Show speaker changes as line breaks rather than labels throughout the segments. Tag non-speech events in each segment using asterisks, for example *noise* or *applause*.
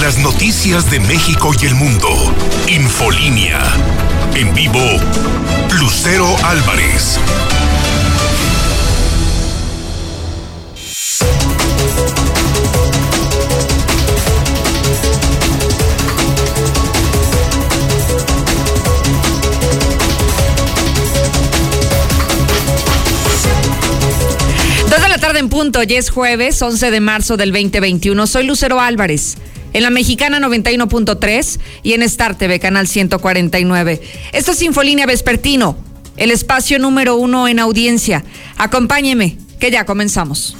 Las noticias de México y el mundo. Infolínea. En vivo, Lucero Álvarez.
tarde en punto, ya es jueves 11 de marzo del 2021. Soy Lucero Álvarez, en la Mexicana 91.3 y en Star TV, canal 149. Esto es Infolínea Vespertino, el espacio número uno en audiencia. Acompáñeme, que ya comenzamos.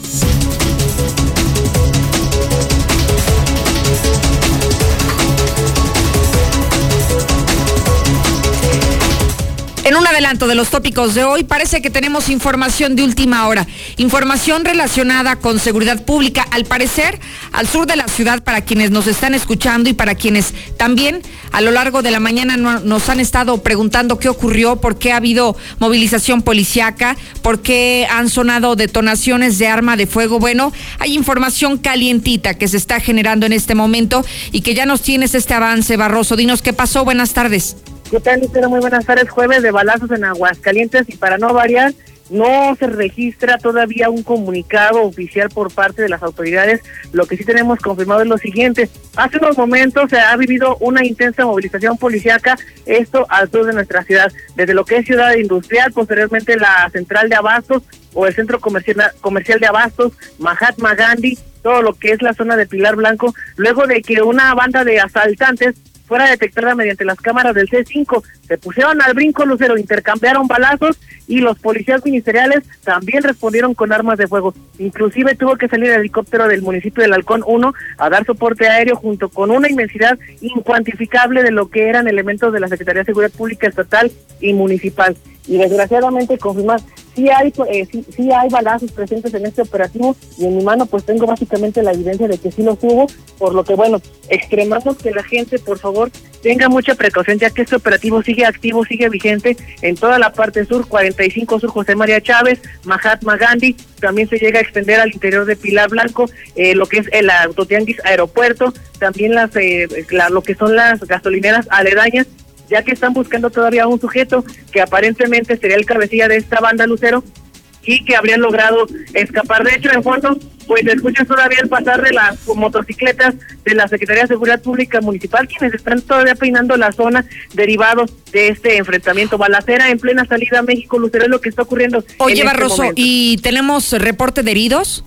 Adelanto de los tópicos de hoy, parece que tenemos información de última hora, información relacionada con seguridad pública, al parecer al sur de la ciudad para quienes nos están escuchando y para quienes también a lo largo de la mañana nos han estado preguntando qué ocurrió, por qué ha habido movilización policiaca, por qué han sonado detonaciones de arma de fuego. Bueno, hay información calientita que se está generando en este momento y que ya nos tienes este avance, Barroso. Dinos qué pasó. Buenas tardes.
¿Qué tal, Lucero? Muy buenas tardes. Jueves de balazos en Aguascalientes y para no variar, no se registra todavía un comunicado oficial por parte de las autoridades. Lo que sí tenemos confirmado es lo siguiente. Hace unos momentos se ha vivido una intensa movilización policiaca, esto al sur de nuestra ciudad, desde lo que es Ciudad Industrial, posteriormente la central de Abastos o el centro comercial, comercial de Abastos, Mahatma Gandhi, todo lo que es la zona de Pilar Blanco, luego de que una banda de asaltantes fuera detectada mediante las cámaras del C5. Se pusieron al brinco, Lucero, intercambiaron balazos y los policías ministeriales también respondieron con armas de fuego. Inclusive tuvo que salir el helicóptero del municipio del Halcón 1 a dar soporte aéreo junto con una inmensidad incuantificable de lo que eran elementos de la Secretaría de Seguridad Pública Estatal y Municipal. Y desgraciadamente confirmar sí hay eh, sí, hay balazos presentes en este operativo y en mi mano pues tengo básicamente la evidencia de que sí los hubo, por lo que bueno, extremamos que la gente por favor tenga mucha precaución ya que este operativo sigue activo, sigue vigente en toda la parte sur, 45 sur José María Chávez, Mahatma Gandhi, también se llega a extender al interior de Pilar Blanco, eh, lo que es el autotianguis aeropuerto, también las eh, lo que son las gasolineras aledañas ya que están buscando todavía un sujeto que aparentemente sería el cabecilla de esta banda Lucero y que habrían logrado escapar. De hecho, en fondo, pues escuchan todavía el pasar de las motocicletas de la Secretaría de Seguridad Pública Municipal, quienes están todavía peinando la zona derivados de este enfrentamiento. Balacera en plena salida a México, Lucero, es lo que está ocurriendo.
Oye, este Barroso, ¿y tenemos reporte de heridos?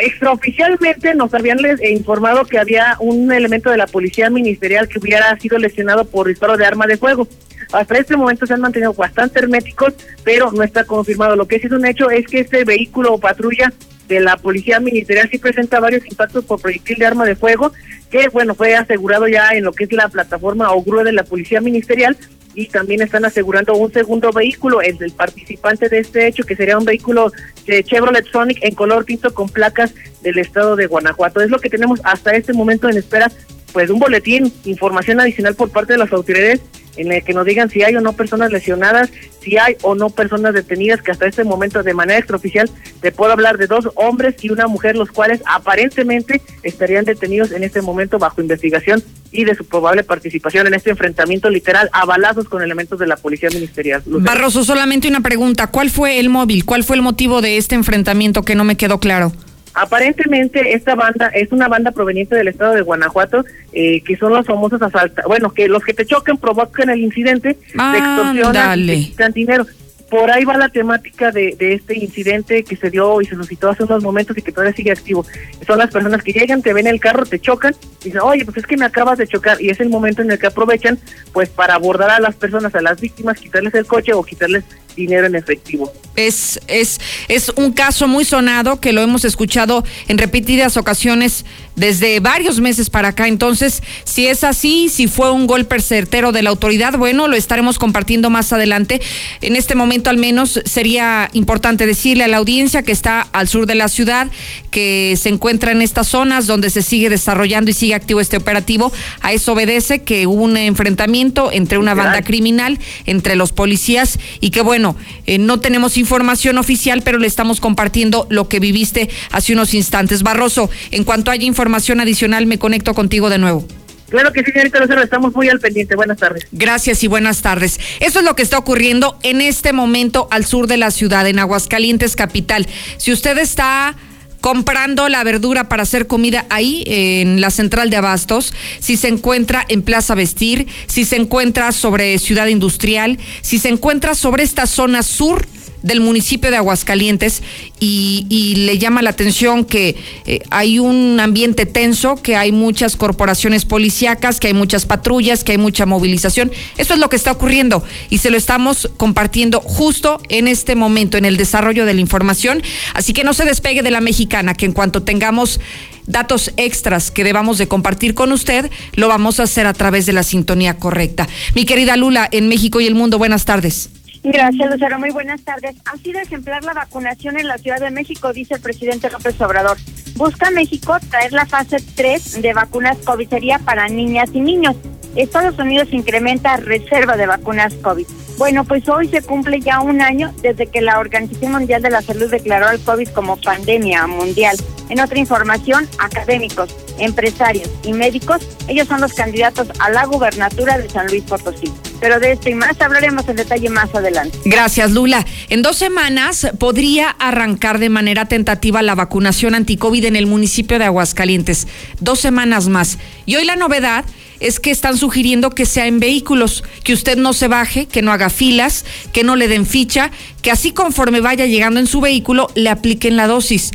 extraoficialmente nos habían informado que había un elemento de la policía ministerial que hubiera sido lesionado por disparo de arma de fuego. Hasta este momento se han mantenido bastante herméticos, pero no está confirmado. Lo que sí es un hecho es que este vehículo o patrulla de la policía ministerial sí presenta varios impactos por proyectil de arma de fuego, que bueno, fue asegurado ya en lo que es la plataforma o grúa de la policía ministerial, y también están asegurando un segundo vehículo, el del participante de este hecho, que sería un vehículo de Chevrolet Sonic en color tinto con placas del estado de Guanajuato. Es lo que tenemos hasta este momento en espera, pues un boletín, información adicional por parte de las autoridades en el que nos digan si hay o no personas lesionadas, si hay o no personas detenidas, que hasta este momento de manera extraoficial te puedo hablar de dos hombres y una mujer, los cuales aparentemente estarían detenidos en este momento bajo investigación y de su probable participación en este enfrentamiento literal a balazos con elementos de la policía ministerial.
Barroso, solamente una pregunta, ¿cuál fue el móvil? ¿Cuál fue el motivo de este enfrentamiento que no me quedó claro?
Aparentemente esta banda es una banda proveniente del estado de Guanajuato, eh, que son los famosos asaltos, bueno, que los que te chocan provocan el incidente, de extorsión y te dinero por ahí va la temática de, este incidente que se dio y se suscitó hace unos momentos y que todavía sigue activo. Son las personas que llegan, te ven el carro, te chocan, y dicen, oye, pues es que me acabas de chocar, y es el momento en el que aprovechan, pues para abordar a las personas, a las víctimas, quitarles el coche o quitarles dinero en efectivo.
Es, es, es un caso muy sonado que lo hemos escuchado en repetidas ocasiones desde varios meses para acá. Entonces, si es así, si fue un golpe certero de la autoridad, bueno, lo estaremos compartiendo más adelante. En este momento, al menos, sería importante decirle a la audiencia que está al sur de la ciudad, que se encuentra en estas zonas donde se sigue desarrollando y sigue activo este operativo. A eso obedece que hubo un enfrentamiento entre una banda criminal, entre los policías, y que, bueno, eh, no tenemos información oficial, pero le estamos compartiendo lo que viviste hace unos instantes. Barroso, en cuanto haya información, información adicional me conecto contigo de nuevo.
Claro que sí, señorita Lucero, estamos muy al pendiente. Buenas tardes.
Gracias y buenas tardes. Eso es lo que está ocurriendo en este momento al sur de la ciudad, en Aguascalientes, capital. Si usted está comprando la verdura para hacer comida ahí en la central de abastos, si se encuentra en Plaza Vestir, si se encuentra sobre Ciudad Industrial, si se encuentra sobre esta zona sur del municipio de Aguascalientes y, le llama la atención que eh, hay un ambiente tenso, que hay muchas corporaciones policíacas, que hay muchas patrullas, que hay mucha movilización. Eso es lo que está ocurriendo y se lo estamos compartiendo justo en este momento, en el desarrollo de la información. Así que no se despegue de la mexicana, que en cuanto tengamos datos extras que debamos de compartir con usted, lo vamos a hacer a través de la sintonía correcta. Mi querida Lula, en México y el mundo, buenas tardes.
Gracias, Lucero. Muy buenas tardes. Ha sido ejemplar la vacunación en la Ciudad de México, dice el presidente López Obrador. Busca México traer la fase 3 de vacunas COVID sería para niñas y niños. Estados Unidos incrementa reserva de vacunas COVID. Bueno, pues hoy se cumple ya un año desde que la Organización Mundial de la Salud declaró al COVID como pandemia mundial. En otra información, académicos, empresarios y médicos, ellos son los candidatos a la gubernatura de San Luis Potosí. Pero de esto y más hablaremos en detalle más adelante.
Gracias, Lula. En dos semanas podría arrancar de manera tentativa la vacunación anticovid en el municipio de Aguascalientes. Dos semanas más. Y hoy la novedad es que están sugiriendo que sea en vehículos, que usted no se baje, que no haga filas, que no le den ficha, que así conforme vaya llegando en su vehículo le apliquen la dosis.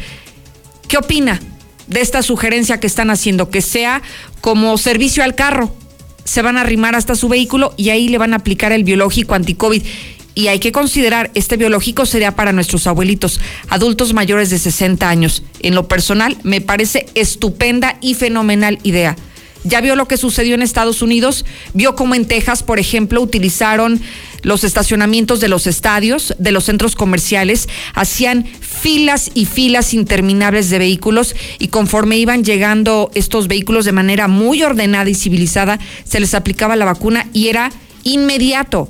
¿Qué opina de esta sugerencia que están haciendo? Que sea como servicio al carro. Se van a arrimar hasta su vehículo y ahí le van a aplicar el biológico anticovid. Y hay que considerar, este biológico sería para nuestros abuelitos, adultos mayores de 60 años. En lo personal, me parece estupenda y fenomenal idea ya vio lo que sucedió en Estados Unidos, vio cómo en Texas, por ejemplo, utilizaron los estacionamientos de los estadios, de los centros comerciales, hacían filas y filas interminables de vehículos y conforme iban llegando estos vehículos de manera muy ordenada y civilizada, se les aplicaba la vacuna y era inmediato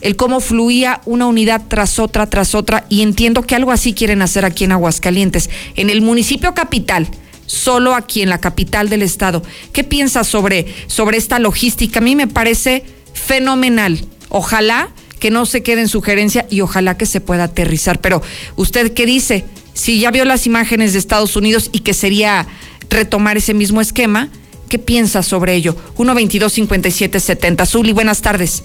el cómo fluía una unidad tras otra, tras otra, y entiendo que algo así quieren hacer aquí en Aguascalientes, en el municipio capital solo aquí en la capital del estado. ¿Qué piensa sobre, sobre esta logística? A mí me parece fenomenal. Ojalá que no se quede en sugerencia y ojalá que se pueda aterrizar. Pero, ¿usted qué dice? Si ya vio las imágenes de Estados Unidos y que sería retomar ese mismo esquema, ¿qué piensa sobre ello? 122-5770. Zuli, buenas tardes.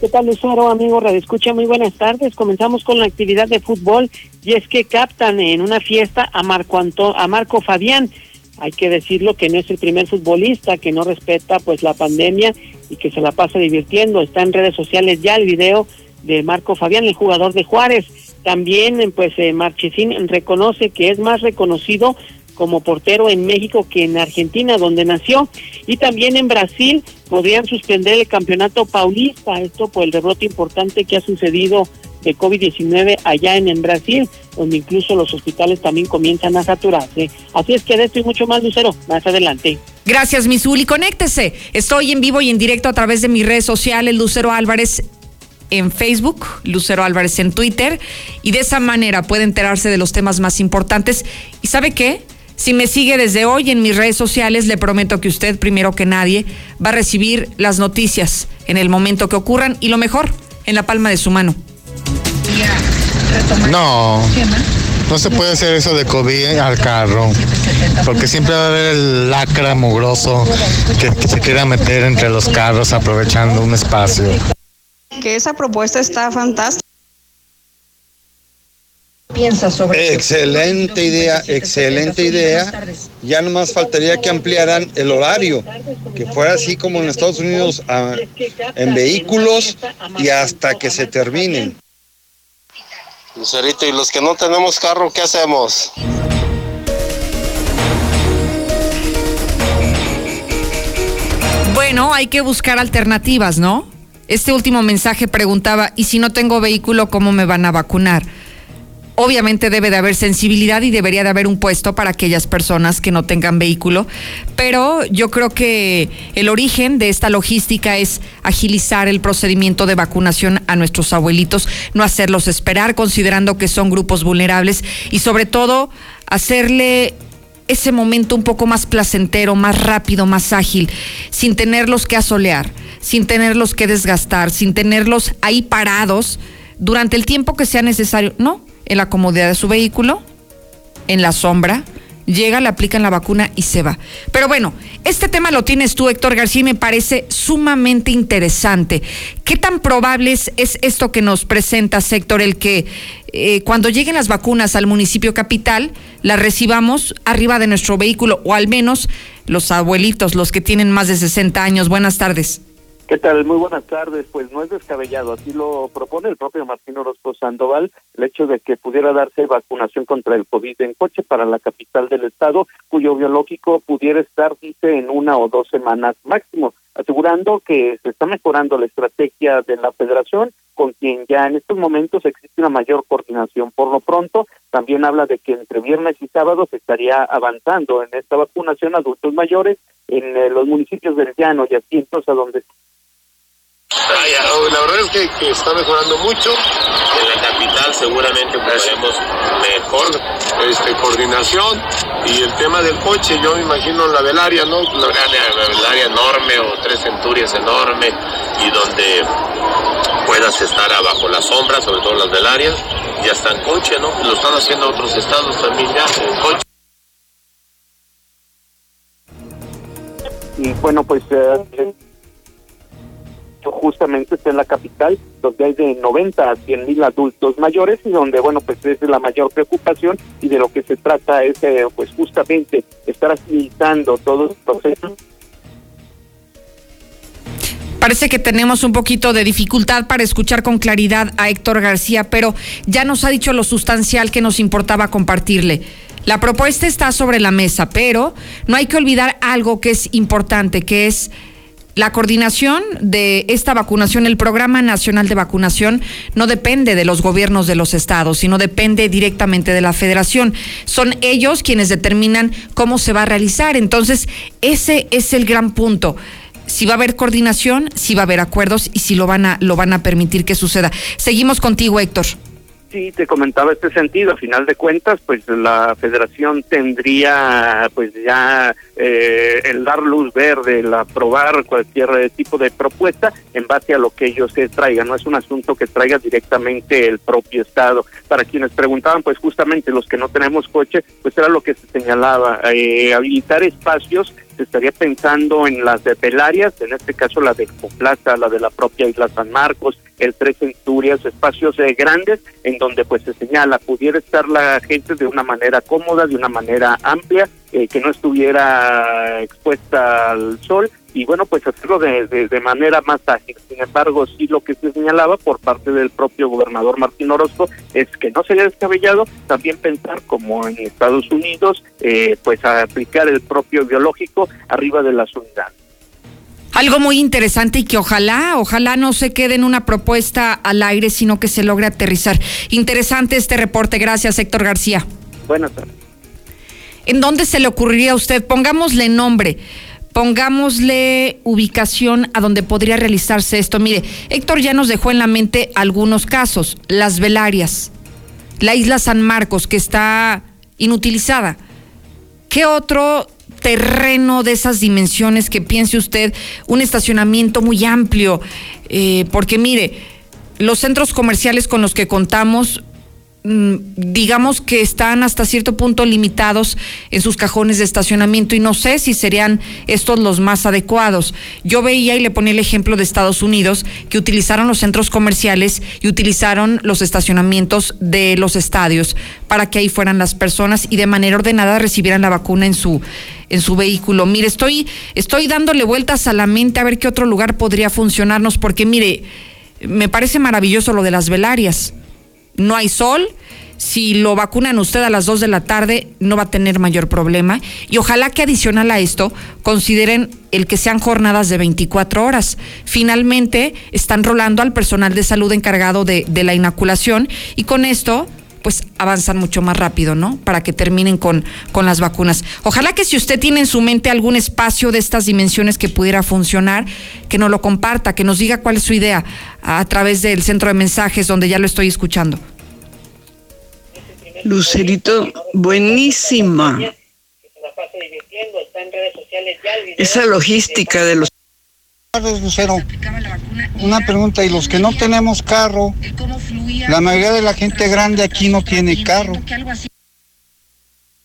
¿Qué tal, Lucero, amigo Radio Escucha? Muy buenas tardes. Comenzamos con la actividad de fútbol y es que captan en una fiesta a Marco, Anto a Marco Fabián. Hay que decirlo que no es el primer futbolista que no respeta pues la pandemia y que se la pasa divirtiendo. Está en redes sociales ya el video de Marco Fabián, el jugador de Juárez. También pues eh, Marchesín reconoce que es más reconocido como portero en México que en Argentina, donde nació. Y también en Brasil podrían suspender el campeonato paulista, esto por el rebrote importante que ha sucedido de COVID-19 allá en, en Brasil, donde incluso los hospitales también comienzan a saturarse. Así es que de esto y mucho más, Lucero, más adelante.
Gracias, Misuli. Conéctese. Estoy en vivo y en directo a través de mis redes sociales, Lucero Álvarez en Facebook, Lucero Álvarez en Twitter, y de esa manera puede enterarse de los temas más importantes. ¿Y sabe qué? Si me sigue desde hoy en mis redes sociales, le prometo que usted, primero que nadie, va a recibir las noticias en el momento que ocurran y lo mejor, en la palma de su mano.
No, no se puede hacer eso de COVID al carro, porque siempre va a haber el lacra mugroso que, que se quiera meter entre los carros aprovechando un espacio.
Que esa propuesta está fantástica
piensa sobre Excelente idea, excelente idea. Ya nomás faltaría que ampliaran el horario, que fuera así como en Estados Unidos en vehículos y hasta que se terminen.
Lucerito, y los que no tenemos carro, ¿qué hacemos?
Bueno, hay que buscar alternativas, ¿no? Este último mensaje preguntaba, ¿y si no tengo vehículo, cómo me van a vacunar? Obviamente debe de haber sensibilidad y debería de haber un puesto para aquellas personas que no tengan vehículo, pero yo creo que el origen de esta logística es agilizar el procedimiento de vacunación a nuestros abuelitos, no hacerlos esperar considerando que son grupos vulnerables y sobre todo hacerle ese momento un poco más placentero, más rápido, más ágil, sin tenerlos que asolear, sin tenerlos que desgastar, sin tenerlos ahí parados durante el tiempo que sea necesario, no, en la comodidad de su vehículo, en la sombra, llega, le aplican la vacuna y se va. Pero bueno, este tema lo tienes tú, Héctor García, y me parece sumamente interesante. ¿Qué tan probable es, esto que nos presenta, Héctor, el que eh, cuando lleguen las vacunas al municipio capital, las recibamos arriba de nuestro vehículo, o al menos los abuelitos, los que tienen más de 60 años? Buenas tardes.
¿Qué tal? Muy buenas tardes. Pues no es descabellado, así lo propone el propio Martín Orozco Sandoval, el hecho de que pudiera darse vacunación contra el COVID en coche para la capital del estado, cuyo biológico pudiera estar, dice, en una o dos semanas máximo, asegurando que se está mejorando la estrategia de la federación, con quien ya en estos momentos existe una mayor coordinación. Por lo pronto, también habla de que entre viernes y sábado se estaría avanzando en esta vacunación a adultos mayores en eh, los municipios del Llano y asientos a donde
la verdad es que, está mejorando mucho. En la capital seguramente tendremos mejor este, coordinación. Y el tema del coche, yo me imagino la velaria, ¿no? La, velaria enorme o tres centurias enorme y donde puedas estar abajo la sombra, sobre todo las velarias, y hasta en coche, ¿no? Lo están haciendo otros estados también ya, en coche.
Y bueno, pues... Eh, justamente está en la capital, donde hay de 90 a 100 mil adultos mayores y donde, bueno, pues es la mayor preocupación y de lo que se trata es, pues justamente, estar agilizando todo el proceso.
Parece que tenemos un poquito de dificultad para escuchar con claridad a Héctor García, pero ya nos ha dicho lo sustancial que nos importaba compartirle. La propuesta está sobre la mesa, pero no hay que olvidar algo que es importante, que es la coordinación de esta vacunación, el Programa Nacional de Vacunación, no depende de los gobiernos de los estados, sino depende directamente de la federación. Son ellos quienes determinan cómo se va a realizar. Entonces, ese es el gran punto si va a haber coordinación, si va a haber acuerdos y si lo van a, lo van a permitir que suceda. Seguimos contigo, Héctor.
Sí, te comentaba este sentido. A final de cuentas, pues la Federación tendría, pues ya eh, el dar luz verde, el aprobar cualquier tipo de propuesta en base a lo que ellos se traigan. No es un asunto que traiga directamente el propio Estado. Para quienes preguntaban, pues justamente los que no tenemos coche, pues era lo que se señalaba, eh, habilitar espacios se estaría pensando en las de Pelarias, en este caso la de Plaza, la de la propia Isla San Marcos, el Tres Centurias, espacios eh, grandes en donde pues se señala pudiera estar la gente de una manera cómoda, de una manera amplia, eh, que no estuviera expuesta al sol y bueno, pues hacerlo de, de, manera más ágil. Sin embargo, sí lo que se señalaba por parte del propio gobernador Martín Orozco es que no sería descabellado también pensar como en Estados Unidos, eh, pues a aplicar el propio biológico arriba de las unidades.
Algo muy interesante y que ojalá, ojalá no se quede en una propuesta al aire, sino que se logre aterrizar. Interesante este reporte. Gracias, Héctor García.
Buenas tardes.
¿En dónde se le ocurriría a usted? Pongámosle nombre pongámosle ubicación a donde podría realizarse esto. Mire, Héctor ya nos dejó en la mente algunos casos, las velarias, la isla San Marcos, que está inutilizada. ¿Qué otro terreno de esas dimensiones que piense usted, un estacionamiento muy amplio? Eh, porque mire, los centros comerciales con los que contamos digamos que están hasta cierto punto limitados en sus cajones de estacionamiento y no sé si serían estos los más adecuados. Yo veía y le ponía el ejemplo de Estados Unidos que utilizaron los centros comerciales y utilizaron los estacionamientos de los estadios para que ahí fueran las personas y de manera ordenada recibieran la vacuna en su en su vehículo. Mire, estoy estoy dándole vueltas a la mente a ver qué otro lugar podría funcionarnos porque mire, me parece maravilloso lo de las velarias no hay sol. Si lo vacunan usted a las 2 de la tarde, no va a tener mayor problema. Y ojalá que adicional a esto, consideren el que sean jornadas de 24 horas. Finalmente, están rolando al personal de salud encargado de, la inoculación y con esto pues avanzan mucho más rápido, ¿no? Para que terminen con, con las vacunas. Ojalá que si usted tiene en su mente algún espacio de estas dimensiones que pudiera funcionar, que nos lo comparta, que nos diga cuál es su idea a, través del centro de mensajes donde ya lo estoy escuchando.
Lucerito, buenísima. Esa logística de los
Lucero. Una pregunta, ¿y los que no tenemos carro? La mayoría de la gente grande aquí no tiene carro.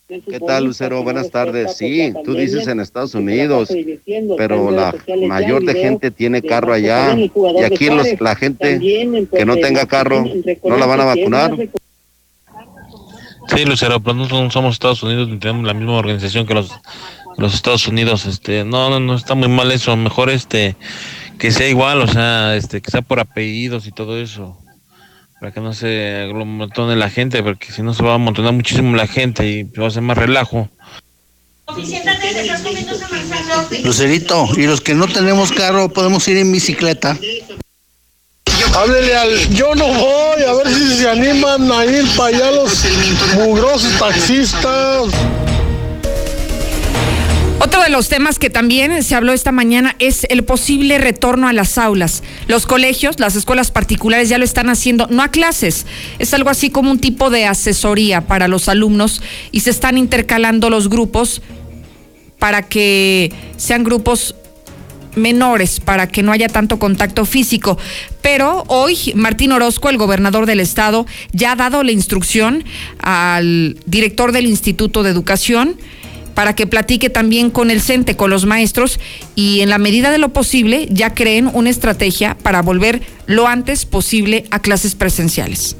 ¿Qué tal, Lucero? Buenas tardes. Sí, tú dices en Estados Unidos, pero la mayor de gente tiene carro allá y aquí los, la gente que no tenga carro no la van a vacunar.
Sí, Lucero, pero no somos Estados Unidos ni tenemos la misma organización que los, los Estados Unidos. Este, no, no, no está muy mal eso. Mejor este que sea igual, o sea, este, que sea por apellidos y todo eso para que no se aglomotone la gente, porque si no se va a amontonar muchísimo la gente y va a ser más relajo.
Lucerito, y los que no tenemos carro podemos ir en bicicleta.
Háblele al yo no voy, a ver si se animan a ir para allá los mugrosos taxistas.
Otro de los temas que también se habló esta mañana es el posible retorno a las aulas. Los colegios, las escuelas particulares ya lo están haciendo, no a clases, es algo así como un tipo de asesoría para los alumnos y se están intercalando los grupos para que sean grupos menores para que no haya tanto contacto físico. Pero hoy Martín Orozco, el gobernador del estado, ya ha dado la instrucción al director del Instituto de Educación para que platique también con el CENTE, con los maestros, y en la medida de lo posible ya creen una estrategia para volver lo antes posible a clases presenciales.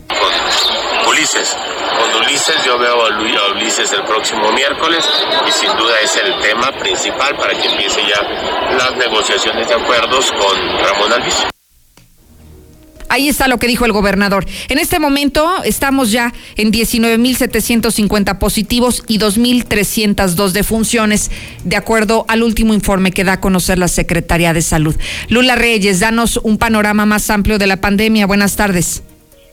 Ulises, con Ulises yo veo a Ulises el próximo miércoles y sin duda es el tema principal para que empiece ya las negociaciones de acuerdos con Ramón Alvis.
Ahí está lo que dijo el gobernador. En este momento estamos ya en 19.750 positivos y 2.302 defunciones, de acuerdo al último informe que da a conocer la Secretaría de Salud. Lula Reyes, danos un panorama más amplio de la pandemia. Buenas tardes.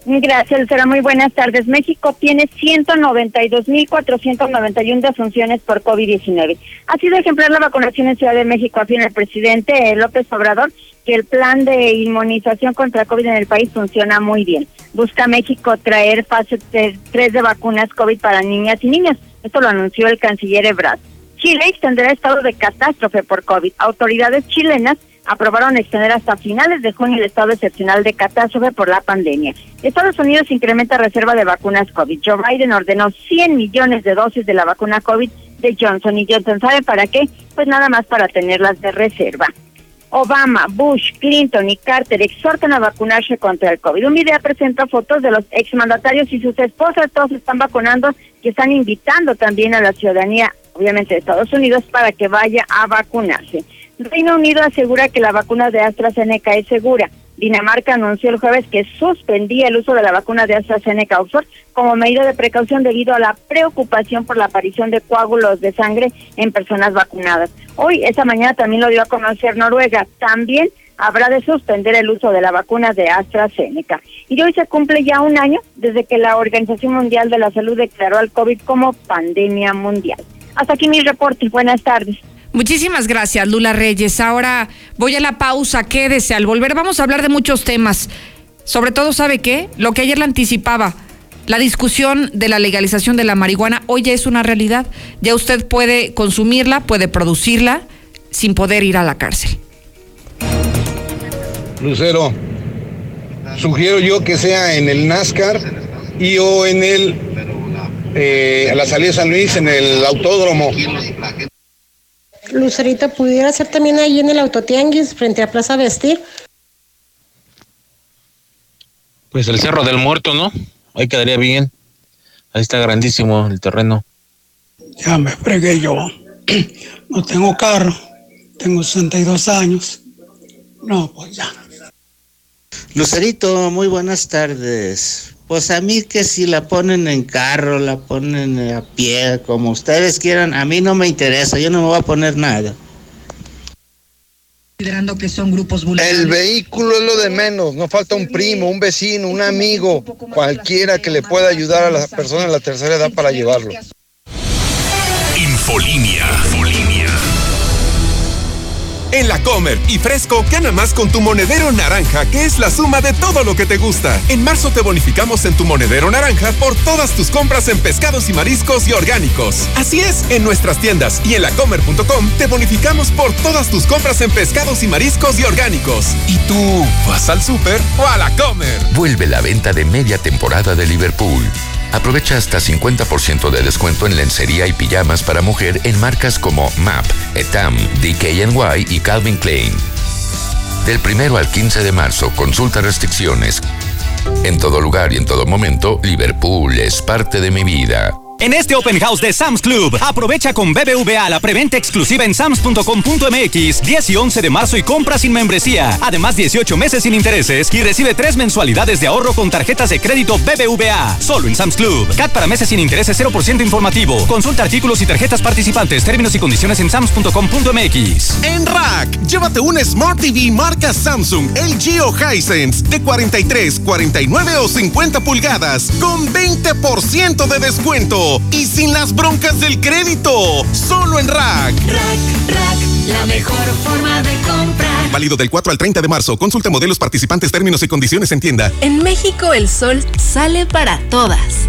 Gracias, Lucera. Muy buenas tardes. México tiene 192.491 defunciones por COVID-19. Ha sido ejemplar la vacunación en Ciudad de México, afirma el presidente López Obrador, que el plan de inmunización contra COVID en el país funciona muy bien. Busca México traer fase 3 de vacunas COVID para niñas y niños. Esto lo anunció el canciller Ebrard. Chile extenderá estado de catástrofe por COVID. Autoridades chilenas aprobaron extender hasta finales de junio el estado excepcional de catástrofe por la pandemia. Estados Unidos incrementa reserva de vacunas COVID. Joe Biden ordenó 100 millones de dosis de la vacuna COVID de Johnson y Johnson. ¿Sabe para qué? Pues nada más para tenerlas de reserva. Obama, Bush, Clinton y Carter exhortan a vacunarse contra el COVID. Un video presenta fotos de los exmandatarios y sus esposas, todos están vacunando y están invitando también a la ciudadanía, obviamente de Estados Unidos, para que vaya a vacunarse. Reino Unido asegura que la vacuna de AstraZeneca es segura. Dinamarca anunció el jueves que suspendía el uso de la vacuna de AstraZeneca Oxford como medida de precaución debido a la preocupación por la aparición de coágulos de sangre en personas vacunadas. Hoy, esta mañana también lo dio a conocer Noruega. También habrá de suspender el uso de la vacuna de AstraZeneca. Y hoy se cumple ya un año desde que la Organización Mundial de la Salud declaró al COVID como pandemia mundial. Hasta aquí mi reporte. Buenas tardes.
Muchísimas gracias, Lula Reyes. Ahora voy a la pausa, quédese. Al volver vamos a hablar de muchos temas. Sobre todo, ¿sabe qué? Lo que ayer le anticipaba. La discusión de la legalización de la marihuana hoy ya es una realidad. Ya usted puede consumirla, puede producirla sin poder ir a la cárcel.
Lucero, sugiero yo que sea en el NASCAR y o en el eh, la salida de San Luis en el autódromo.
Lucerita, ¿pudiera ser también ahí en el autotianguis frente a Plaza Vestir?
Pues el Cerro del Muerto, ¿no? Ahí quedaría bien. Ahí está grandísimo el terreno.
Ya me fregué yo. *clears throat* No tengo carro. Tengo 62 años. No, pues ya.
Lucerito, muy buenas tardes. Pues a mí que si la ponen en carro, la ponen a pie, como ustedes quieran, a mí no me interesa, yo no me voy a poner nada.
Considerando que son grupos
El vehículo es lo de menos, no falta un primo, un vecino, un amigo, cualquiera que le pueda ayudar a la persona de la tercera edad para llevarlo.
Infolinia. Infolinia.
En la Comer y Fresco, gana más con tu monedero naranja, que es la suma de todo lo que te gusta. En marzo te bonificamos en tu monedero naranja por todas tus compras en pescados y mariscos y orgánicos. Así es, en nuestras tiendas y en lacomer.com te bonificamos por todas tus compras en pescados y mariscos y orgánicos. ¿Y tú vas al súper o a la Comer?
Vuelve la venta de media temporada de Liverpool. Aprovecha hasta 50% de descuento en lencería y pijamas para mujer en marcas como MAP, Etam, DKNY y Calvin Klein. Del primero al 15 de marzo, consulta restricciones. En todo lugar y en todo momento, Liverpool es parte de mi vida.
En este Open House de Sam's Club, aprovecha con BBVA la preventa exclusiva en sams.com.mx 10 y 11 de marzo y compra sin membresía. Además, 18 meses sin intereses y recibe 3 mensualidades de ahorro con tarjetas de crédito BBVA. Solo en Sam's Club. CAT para meses sin intereses 0% informativo. Consulta artículos y tarjetas participantes, términos y condiciones en sams.com.mx.
En Rack, llévate un Smart TV marca Samsung, LG o Hisense de 43, 49 o 50 pulgadas con 20% de descuento y sin las broncas del crédito. Solo en Rack.
Rack, Rack, la mejor forma de comprar.
Válido del 4 al 30 de marzo. Consulta modelos participantes, términos y condiciones en tienda.
En México el sol sale para todas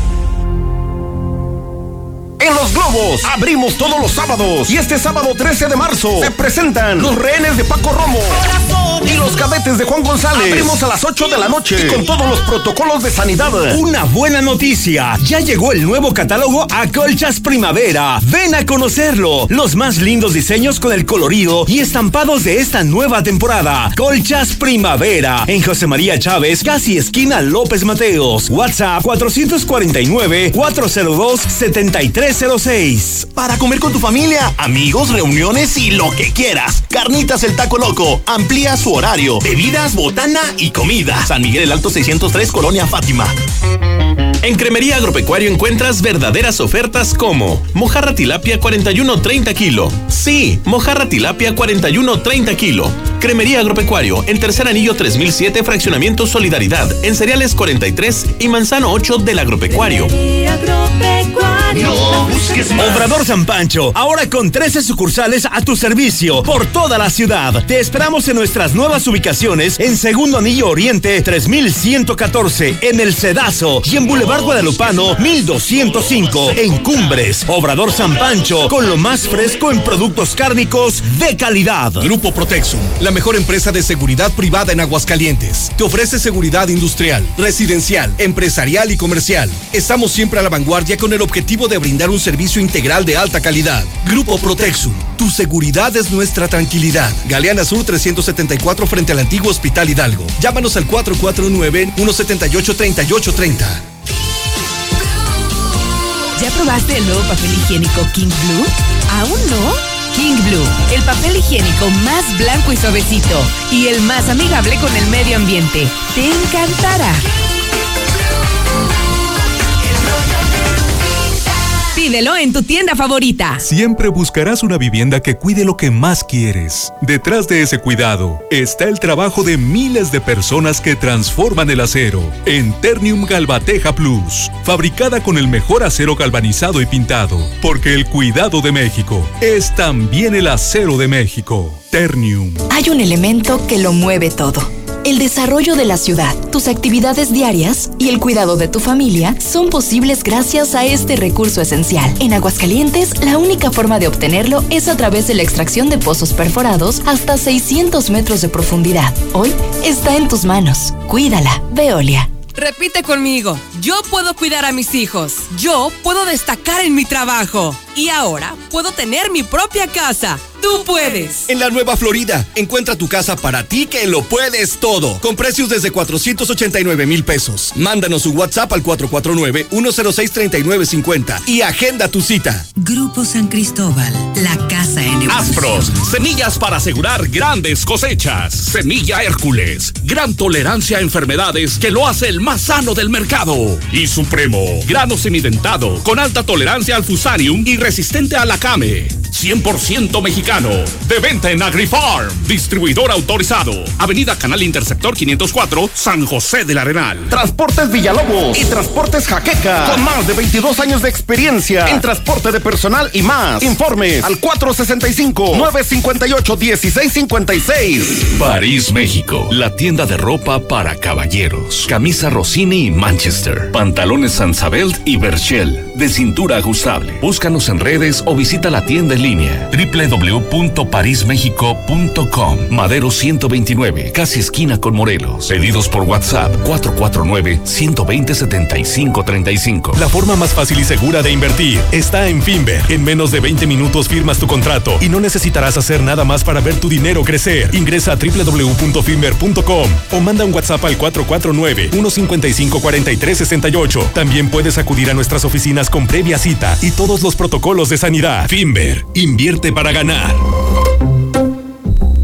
En Los Globos abrimos todos los sábados y este sábado 13 de marzo se presentan los rehenes de Paco Romo y los cadetes de Juan González. Abrimos a las 8 de la noche y con todos los protocolos de sanidad.
Una buena noticia, ya llegó el nuevo catálogo a Colchas Primavera. Ven a conocerlo. Los más lindos diseños con el colorido y estampados de esta nueva temporada. Colchas Primavera en José María Chávez, casi esquina López Mateos. WhatsApp 449 402 73
306.
Para comer con tu familia, amigos, reuniones y lo que quieras. Carnitas el Taco Loco. Amplía su horario. Bebidas, botana y comida. San Miguel el Alto 603, Colonia Fátima.
En Cremería Agropecuario encuentras verdaderas ofertas como mojarra tilapia 41.30 kilo. Sí, mojarra tilapia 41.30 kilo. Cremería Agropecuario en Tercer Anillo 3007 Fraccionamiento Solidaridad en Cereales 43 y Manzano 8 del Agropecuario.
No busques Obrador San Pancho, ahora con 13 sucursales a tu servicio por toda la ciudad. Te esperamos en nuestras nuevas ubicaciones en Segundo Anillo Oriente 3114, en El Cedazo y en Boulevard Guadalupano 1205, en Cumbres. Obrador San Pancho, con lo más fresco en productos cárnicos de calidad.
Grupo Protexum, la mejor empresa de seguridad privada en Aguascalientes. Te ofrece seguridad industrial, residencial, empresarial y comercial. Estamos siempre a la vanguardia con el objetivo de brindar un servicio integral de alta calidad. Grupo Protexum, tu seguridad es nuestra tranquilidad. Galeana Sur 374 frente al antiguo Hospital Hidalgo. Llámanos al 449-178-3830.
¿Ya probaste el nuevo papel higiénico King Blue? ¿Aún no? King Blue, el papel higiénico más blanco y suavecito y el más amigable con el medio ambiente. Te encantará. Pídelo en tu tienda favorita.
Siempre buscarás una vivienda que cuide lo que más quieres. Detrás de ese cuidado está el trabajo de miles de personas que transforman el acero en Ternium Galvateja Plus, fabricada con el mejor acero galvanizado y pintado, porque el cuidado de México es también el acero de México. Ternium.
Hay un elemento que lo mueve todo el desarrollo de la ciudad, tus actividades diarias y el cuidado de tu familia son posibles gracias a este recurso esencial. En Aguascalientes, la única forma de obtenerlo es a través de la extracción de pozos perforados hasta 600 metros de profundidad. Hoy está en tus manos. Cuídala. Veolia.
Repite conmigo. Yo puedo cuidar a mis hijos. Yo puedo destacar en mi trabajo. Y ahora puedo tener mi propia casa. Tú puedes.
En la Nueva Florida, encuentra tu casa para ti que lo puedes todo. Con precios desde 489 mil pesos. Mándanos un WhatsApp al 449-106-3950 y agenda tu cita.
Grupo San Cristóbal, la casa en evolución.
Aspros, semillas para asegurar grandes cosechas. Semilla Hércules, gran tolerancia a enfermedades que lo hace el más sano del mercado. Y Supremo, grano semidentado, con alta tolerancia al fusarium y resistente a la came. 100% mexicano. De venta en AgriFarm. Distribuidor autorizado. Avenida Canal Interceptor 504, San José del Arenal.
Transportes Villalobos y Transportes Jaqueca. Con más de 22 años de experiencia en transporte de personal y más. Informes al 465-958-1656.
París, México. La tienda de ropa para caballeros. Camisa Rossini y Manchester. Pantalones Sansabelt y Berchel. De cintura ajustable. Búscanos en redes o visita la tienda en línea www.parismexico.com Madero 129, casi esquina con Morelos. Pedidos por WhatsApp 449-120-7535.
La forma más fácil y segura de invertir está en Finver. En menos de 20 minutos firmas tu contrato y no necesitarás hacer nada más para ver tu dinero crecer. Ingresa a www.finver.com o manda un WhatsApp al 449-155-4368. También puedes acudir a nuestras oficinas con previa cita y todos los protocolos de sanidad. Finver, invierte para ganar.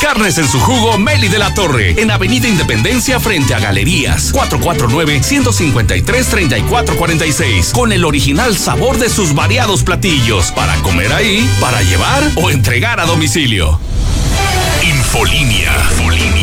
Carnes en su jugo Meli de la Torre, en Avenida Independencia frente a Galerías, 449-153-3446, con el original sabor de sus variados platillos, para comer ahí, para llevar o entregar a domicilio.
Infolinia. Infolinia.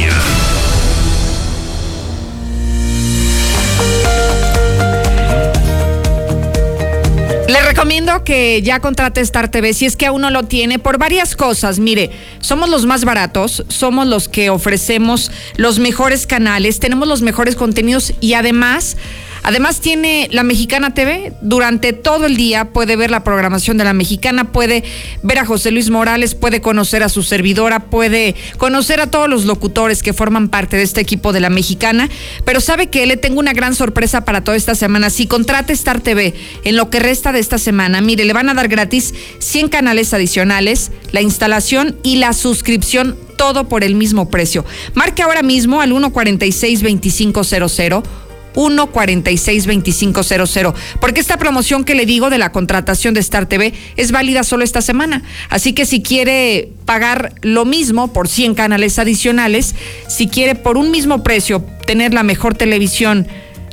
Recomiendo que ya contrate Star TV si es que aún no lo tiene por varias cosas. Mire, somos los más baratos, somos los que ofrecemos los mejores canales, tenemos los mejores contenidos y además Además tiene la Mexicana TV. Durante todo el día puede ver la programación de la Mexicana, puede ver a José Luis Morales, puede conocer a su servidora, puede conocer a todos los locutores que forman parte de este equipo de la Mexicana. Pero sabe que le tengo una gran sorpresa para toda esta semana. Si contrata Star TV en lo que resta de esta semana, mire, le van a dar gratis 100 canales adicionales, la instalación y la suscripción todo por el mismo precio. Marque ahora mismo al 146 2500 146-2500. Porque esta promoción que le digo de la contratación de Star TV es válida solo esta semana. Así que si quiere pagar lo mismo por 100 canales adicionales, si quiere por un mismo precio tener la mejor televisión,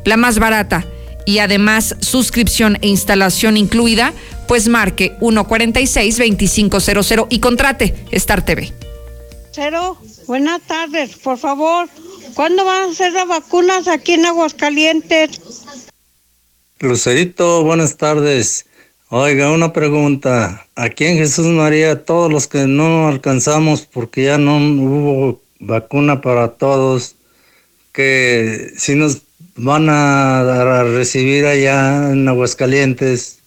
la más barata y además suscripción e instalación incluida, pues marque 146-2500 y contrate Star TV.
Cero, buenas tardes, por favor ¿Cuándo van a hacer las vacunas aquí en Aguascalientes?
Lucerito, buenas tardes. Oiga, una pregunta. Aquí en Jesús María, todos los que no alcanzamos porque ya no hubo vacuna para todos, que si nos van a, a recibir allá en Aguascalientes.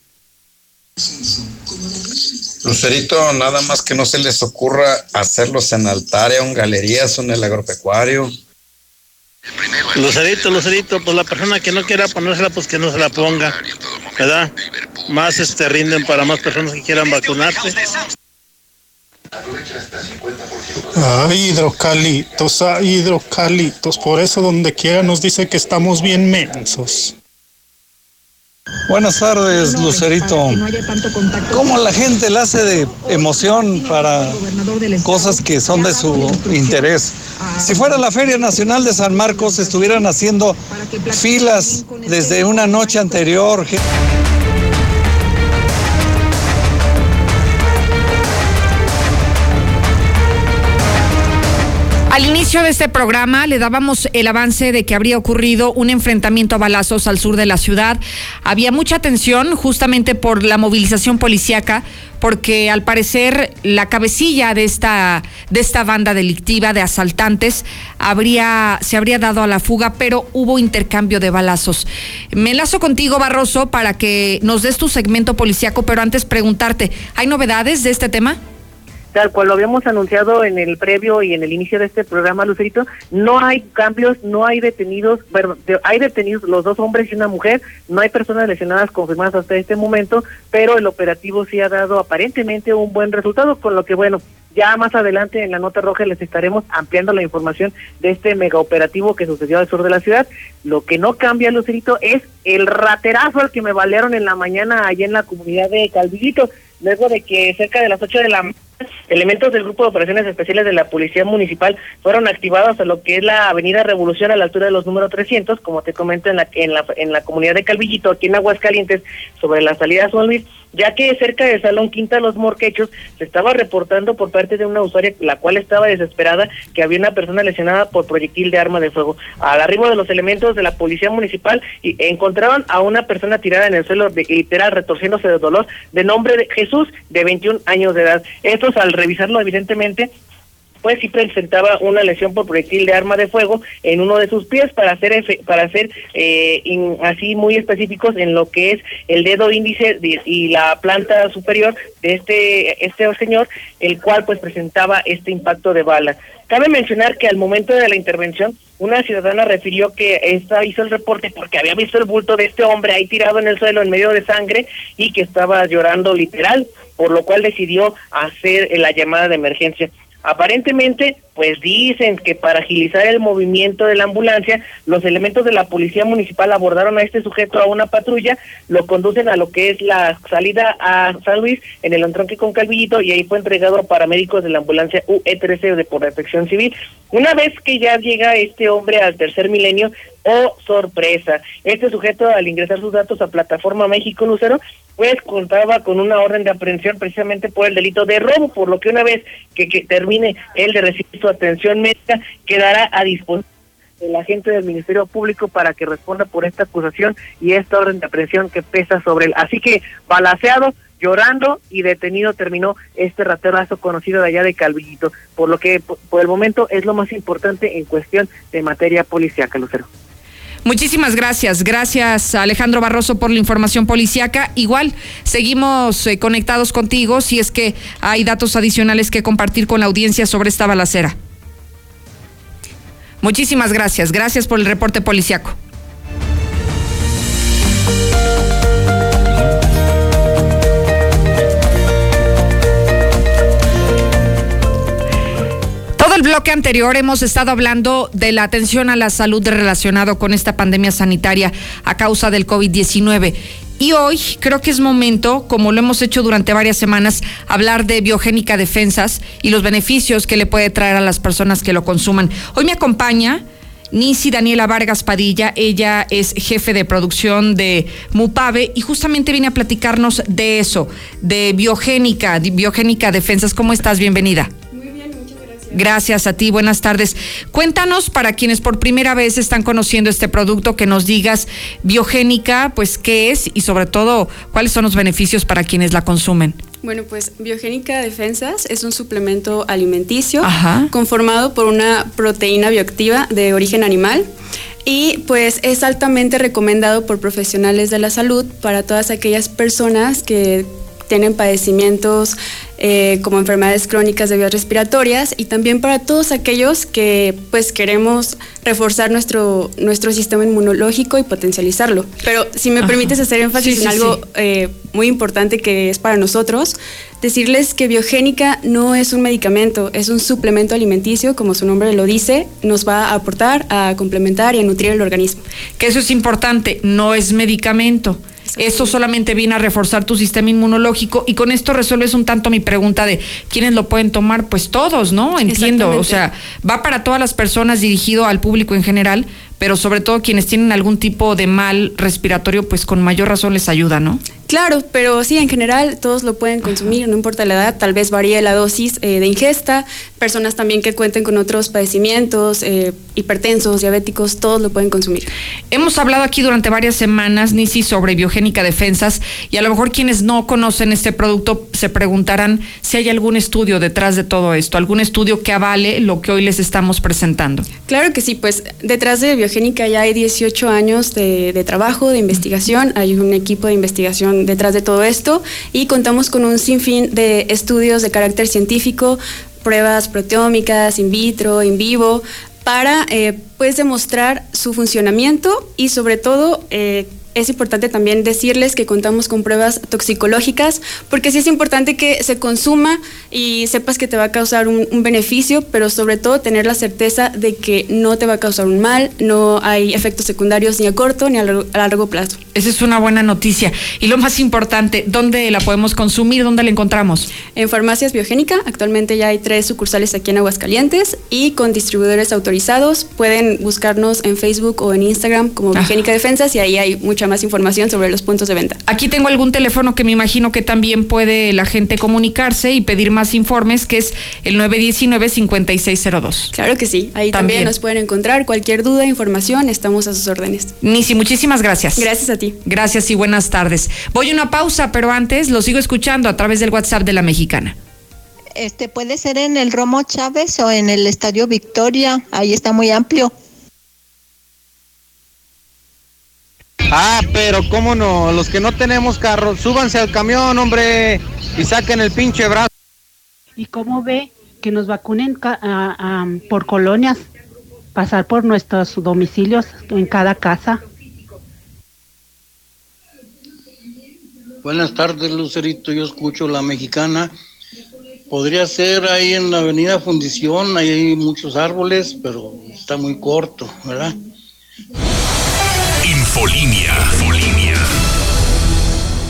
Lucerito, nada más que no se les ocurra hacerlos en altaria o en galerías o en el agropecuario.
Lucerito, Lucerito, pues la persona que no quiera ponérsela, pues que no se la ponga, ¿verdad? Más este rinden para más personas que quieran vacunarse.
Ay, hidrocalitos, ay, hidrocalitos, por eso donde quiera nos dice que estamos bien mensos.
Buenas tardes, Lucerito. ¿Cómo la gente le hace de emoción para cosas que son de su interés? Si fuera la Feria Nacional de San Marcos, estuvieran haciendo filas desde una noche anterior.
Al inicio de este programa le dábamos el avance de que habría ocurrido un enfrentamiento a balazos al sur de la ciudad. Había mucha tensión justamente por la movilización policíaca, porque al parecer la cabecilla de esta, de esta banda delictiva de asaltantes habría, se habría dado a la fuga, pero hubo intercambio de balazos. Me enlazo contigo, Barroso, para que nos des tu segmento policíaco, pero antes preguntarte, ¿hay novedades de este tema?
Tal cual lo habíamos anunciado en el previo y en el inicio de este programa, Lucerito, no hay cambios, no hay detenidos, bueno, hay detenidos los dos hombres y una mujer, no hay personas lesionadas confirmadas hasta este momento, pero el operativo sí ha dado aparentemente un buen resultado, con lo que bueno, ya más adelante en la nota roja les estaremos ampliando la información de este mega operativo que sucedió al sur de la ciudad. Lo que no cambia, Lucerito, es el raterazo al que me balearon en la mañana allá en la comunidad de Calvillito, luego de que cerca de las 8 de la mañana Elementos del Grupo de Operaciones Especiales de la Policía Municipal fueron activados a lo que es la Avenida Revolución a la altura de los números 300, como te comento en la, en la, en la comunidad de Calvillito, aquí en Aguascalientes, sobre la salida a San Luis, ya que cerca del Salón Quinta Los Morquechos se estaba reportando por parte de una usuaria, la cual estaba desesperada, que había una persona lesionada por proyectil de arma de fuego. Al arribo de los elementos de la Policía Municipal y encontraron a una persona tirada en el suelo, de, literal, retorciéndose de dolor, de nombre de Jesús, de 21 años de edad. Estos al revisarlo evidentemente pues sí presentaba una lesión por proyectil de arma de fuego en uno de sus pies para hacer para hacer eh, así muy específicos en lo que es el dedo índice y la planta superior de este este señor el cual pues presentaba este impacto de bala cabe mencionar que al momento de la intervención una ciudadana refirió que esta hizo el reporte porque había visto el bulto de este hombre ahí tirado en el suelo en medio de sangre y que estaba llorando literal por lo cual decidió hacer la llamada de emergencia. Aparentemente, pues dicen que para agilizar el movimiento de la ambulancia, los elementos de la policía municipal abordaron a este sujeto a una patrulla, lo conducen a lo que es la salida a San Luis en el entronque con Calvillito y ahí fue entregado a paramédicos de la ambulancia UE13 de Protección Civil. Una vez que ya llega este hombre al tercer milenio, oh sorpresa, este sujeto al ingresar sus datos a Plataforma México Lucero pues contaba con una orden de aprehensión precisamente por el delito de robo, por lo que una vez que, termine el de recibir su atención médica, quedará a disposición del agente del Ministerio Público para que responda por esta acusación y esta orden de aprehensión que pesa sobre él. Así que balaseado, llorando y detenido terminó este raterazo conocido de allá de Calvillito, por lo que por el momento es lo más importante en cuestión de materia policial, Lucero.
Muchísimas gracias. Gracias Alejandro Barroso por la información policiaca. Igual seguimos eh, conectados contigo si es que hay datos adicionales que compartir con la audiencia sobre esta balacera. Muchísimas gracias. Gracias por el reporte policiaco. Bloque anterior hemos estado hablando de la atención a la salud relacionado con esta pandemia sanitaria a causa del COVID-19. Y hoy creo que es momento, como lo hemos hecho durante varias semanas, hablar de biogénica defensas y los beneficios que le puede traer a las personas que lo consuman. Hoy me acompaña Nisi Daniela Vargas Padilla, ella es jefe de producción de Mupave y justamente viene a platicarnos de eso, de biogénica, de biogénica defensas. ¿Cómo estás? Bienvenida. Gracias a ti, buenas tardes. Cuéntanos para quienes por primera vez están conociendo este producto, que nos digas biogénica, pues qué es y sobre todo cuáles son los beneficios para quienes la consumen.
Bueno, pues Biogénica Defensas es un suplemento alimenticio conformado por una proteína bioactiva de origen animal y pues es altamente recomendado por profesionales de la salud para todas aquellas personas que tienen padecimientos eh, como enfermedades crónicas de vías respiratorias y también para todos aquellos que pues queremos reforzar nuestro, nuestro sistema inmunológico y potencializarlo. Pero si me permites hacer énfasis en algo eh, muy importante que es para nosotros, decirles que biogénica no es un medicamento, es un suplemento alimenticio, como su nombre lo dice, nos va a aportar, a complementar y a nutrir el organismo.
Que eso es importante, no es medicamento. Eso solamente viene a reforzar tu sistema inmunológico y con esto resuelves un tanto mi pregunta de quiénes lo pueden tomar, pues todos, ¿no? Entiendo, o sea, va para todas las personas dirigido al público en general, pero sobre todo quienes tienen algún tipo de mal respiratorio, pues con mayor razón les ayuda, ¿no?
Claro, pero sí, en general todos lo pueden consumir, no importa la edad, tal vez varíe la dosis eh, de ingesta, personas también que cuenten con otros padecimientos, eh, hipertensos, diabéticos, todos lo pueden consumir.
Hemos hablado aquí durante varias semanas, Nisi, sobre biogénica defensas y a lo mejor quienes no conocen este producto se preguntarán si hay algún estudio detrás de todo esto, algún estudio que avale lo que hoy les estamos presentando.
Claro que sí, pues detrás de biogénica ya hay 18 años de, de trabajo, de investigación, hay un equipo de investigación detrás de todo esto. Y contamos con un sinfín de estudios de carácter científico, pruebas proteómicas, in vitro, in vivo, para eh, pues demostrar su funcionamiento y sobre todo eh, es importante también decirles que contamos con pruebas toxicológicas, porque sí es importante que se consuma y sepas que te va a causar un, beneficio, pero sobre todo tener la certeza de que no te va a causar un mal, no hay efectos secundarios ni a corto ni a largo, plazo.
Esa es una buena noticia. Y lo más importante, ¿dónde la podemos consumir? ¿Dónde la encontramos?
En Farmacias Biogénica, actualmente ya hay tres sucursales aquí en Aguascalientes y con distribuidores autorizados. Pueden buscarnos en Facebook o en Instagram como Biogénica Defensas y ahí hay mucha más información sobre los puntos de venta.
Aquí tengo algún teléfono que me imagino que también puede la gente comunicarse y pedir más informes, que es el 919-5602.
Claro que sí, ahí también. nos pueden encontrar cualquier duda, información, estamos a sus órdenes.
Nisi, muchísimas gracias.
Gracias a ti.
Gracias y buenas tardes. Voy a una pausa, pero antes lo sigo escuchando a través del WhatsApp de la mexicana.
Este puede ser en el Romo Chávez o en el Estadio Victoria, ahí está muy amplio.
Ah, pero cómo no, los que no tenemos carro, súbanse al camión, hombre, y saquen el pinche brazo.
¿Y cómo ve que nos vacunen por colonias, pasar por nuestros domicilios en cada casa?
Buenas tardes, Lucerito, yo escucho la mexicana. Podría ser ahí en la avenida Fundición, ahí hay muchos árboles, pero está muy corto, ¿verdad?
Infolinia.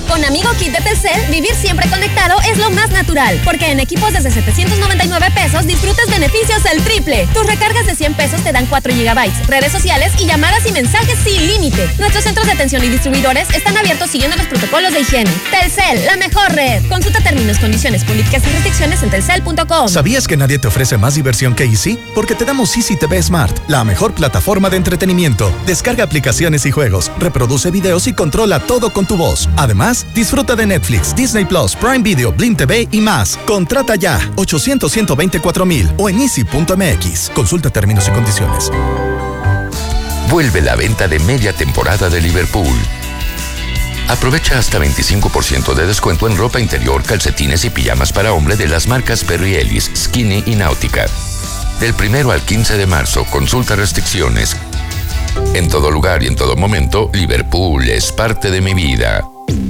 Con Amigo Kit de Telcel, vivir siempre conectado es lo más natural, porque en equipos desde 799 pesos disfrutas beneficios el triple. Tus recargas de 100 pesos te dan 4 gigabytes, redes sociales y llamadas y mensajes sin límite. Nuestros centros de atención y distribuidores están abiertos siguiendo los protocolos de higiene. Telcel, la mejor red. Consulta términos, condiciones, políticas y restricciones en telcel.com.
¿Sabías que nadie te ofrece más diversión que Easy? Porque te damos Easy TV Smart, la mejor plataforma de entretenimiento. Descarga aplicaciones y juegos, reproduce videos y controla todo con tu voz. Además, disfruta de Netflix, Disney Plus, Prime Video, Blim TV y más. Contrata ya 800 124 mil o en easy.mx. Consulta términos y condiciones.
vuelve la venta de media temporada de Liverpool. Aprovecha hasta 25% de descuento en ropa interior, calcetines y pijamas para hombre de las marcas Perry Ellis, Skinny y Náutica. Del primero al 15 de marzo, consulta restricciones. En todo lugar y en todo momento, Liverpool es parte de mi vida.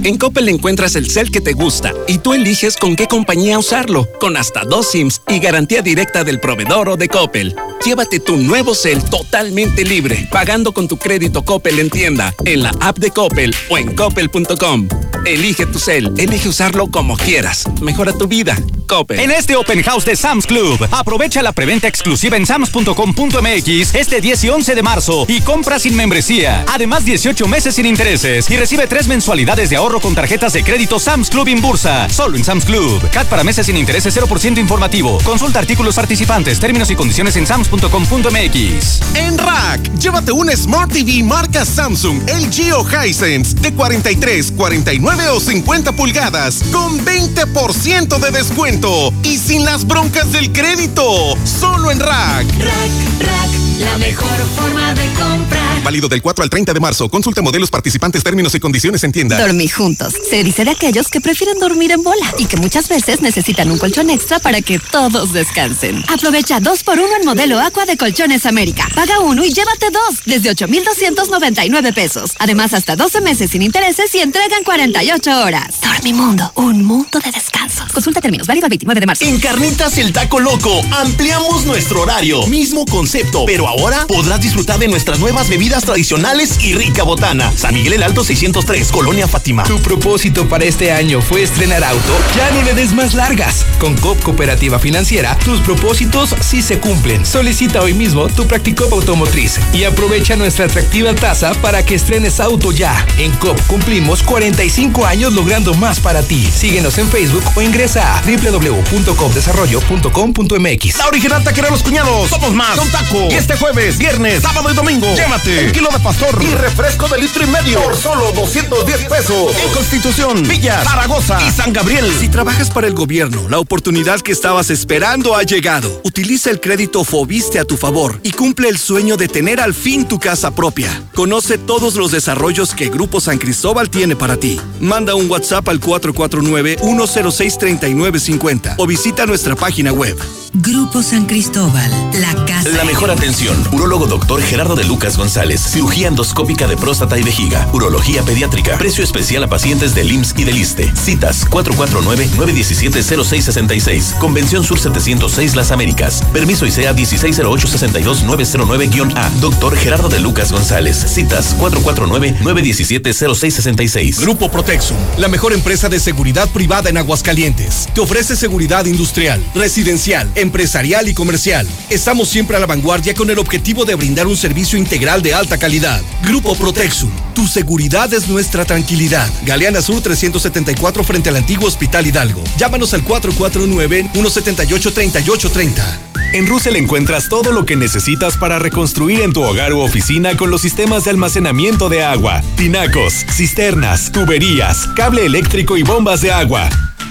En Coppel encuentras el cel que te gusta y tú eliges con qué compañía usarlo, con hasta dos SIMs y garantía directa del proveedor o de Coppel. Llévate tu nuevo cel totalmente libre, pagando con tu crédito Coppel en tienda, en la app de Coppel o en coppel.com. Elige tu cel, elige usarlo como quieras. Mejora tu vida. Coppel.
En este Open House de Sam's Club, aprovecha la preventa exclusiva en sams.com.mx este 10 y 11 de marzo y compra sin membresía. Además, 18 meses sin intereses y recibe tres mensualidades de ahorro con tarjetas de crédito Sam's Club Inbursa. Solo en Sam's Club. CAT para meses sin intereses 0% informativo. Consulta artículos participantes, términos y condiciones en sams.com.mx.
En Rack, llévate un Smart TV marca Samsung LG o Hisense de 43, 49 o 50 pulgadas con 20% de descuento y sin las broncas del crédito. Solo en Rack.
Rack, Rack, la mejor forma de comprar.
Válido del 4 al 30 de marzo. Consulta modelos participantes, términos y condiciones en tienda.
Dormir juntos. Se dice de aquellos que prefieren dormir en bola y que muchas veces necesitan un colchón extra para que todos descansen. Aprovecha dos por uno en modelo Aqua de Colchones América. Paga uno y llévate dos desde 8,299 pesos. Además, hasta 12 meses sin intereses y entregan 48 horas. Dormimundo, un mundo de descanso. Consulta términos, válido el 29 de marzo.
En Carnitas El Taco Loco, ampliamos nuestro horario. Mismo concepto, pero ahora podrás disfrutar de nuestras nuevas bebidas tradicionales y rica botana. San Miguel el Alto 603, Colonia Fátima.
Tu propósito para este año fue estrenar auto. Ya no le des más largas. Con COP Cooperativa Financiera, tus propósitos sí se cumplen. Solicita hoy mismo tu Practicop Automotriz y aprovecha nuestra atractiva tasa para que estrenes auto ya. En COP cumplimos 45 años logrando más para ti. Síguenos en Facebook o ingresa a www.copdesarrollo.com.mx.
La original taquera los cuñados. Somos más. Son taco. Y este jueves, viernes, sábado y domingo. Llévate un kilo de pastor y refresco de litro y medio por solo 210 pesos. En Constitución, Villa, Zaragoza y San Gabriel.
Si trabajas para el gobierno, la oportunidad que estabas esperando ha llegado. Utiliza el crédito Fobiste a tu favor y cumple el sueño de tener al fin tu casa propia. Conoce todos los desarrollos que Grupo San Cristóbal tiene para ti. Manda un WhatsApp al 449-106-3950 o visita nuestra página web.
Grupo San Cristóbal, la casa.
La mejor atención. Urólogo doctor Gerardo de Lucas González. Cirugía endoscópica de próstata y vejiga. Urología pediátrica. Precio especial a pacientes del IMSS y del ISTE. Citas 449-917-0666. Convención Sur 706 Las Américas. Permiso ICEA 160862909-A. Doctor Gerardo de Lucas González. Citas 449-917-0666.
Grupo Protexum, la mejor empresa de seguridad privada en Aguascalientes. Te ofrece seguridad industrial, residencial, empresarial y comercial. Estamos siempre a la vanguardia con el objetivo de brindar un servicio integral de alta calidad. Grupo Protexum, tu seguridad es nuestra tranquilidad. Galeana Sur 374 frente al antiguo Hospital Hidalgo. Llámanos al 449-178-3830.
En Russell encuentras todo lo que necesitas para reconstruir en tu hogar u oficina con los sistemas de almacenamiento de agua, tinacos, cisternas, tuberías, cable eléctrico y bombas de agua.